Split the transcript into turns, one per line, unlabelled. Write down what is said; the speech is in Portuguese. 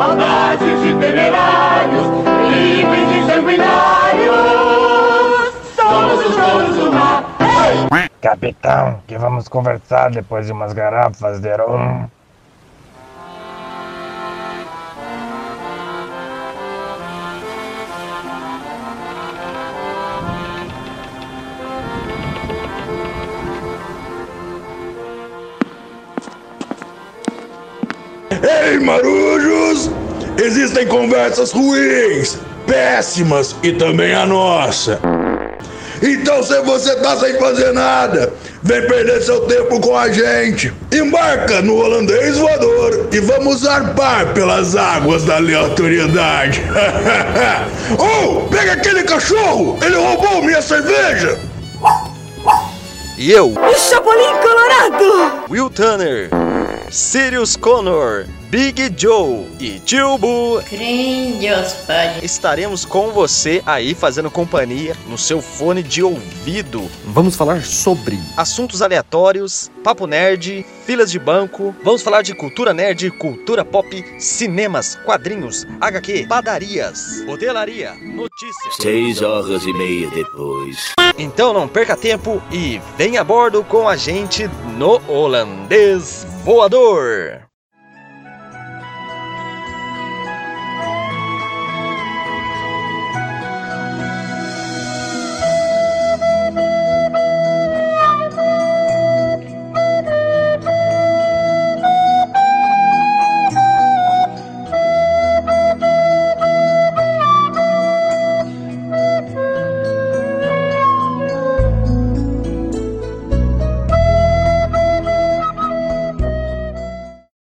saudades de temerários, livres de sanguinários, somos os donos do mar.
Capitão, que vamos conversar depois de umas garrafas de rum.
Ei, marujos! Existem conversas ruins, péssimas e também a nossa. Então, se você tá sem fazer nada, vem perder seu tempo com a gente. Embarca no holandês voador e vamos arpar pelas águas da aleatoriedade. oh, pega aquele cachorro! Ele roubou minha cerveja!
E eu, O
Chapolin Colorado!
Will Tanner, Sirius Connor, Big Joe e Tio Bu
Crem Deus pode.
estaremos com você aí fazendo companhia no seu fone de ouvido. Vamos falar
sobre
Assuntos aleatórios, papo nerd, filas de banco. Vamos falar de cultura nerd, cultura pop, cinemas, quadrinhos, HQ, padarias, hotelaria, notícias.
Seis horas e meia depois.
Então não perca tempo e venha a bordo com a gente no Holandês Voador.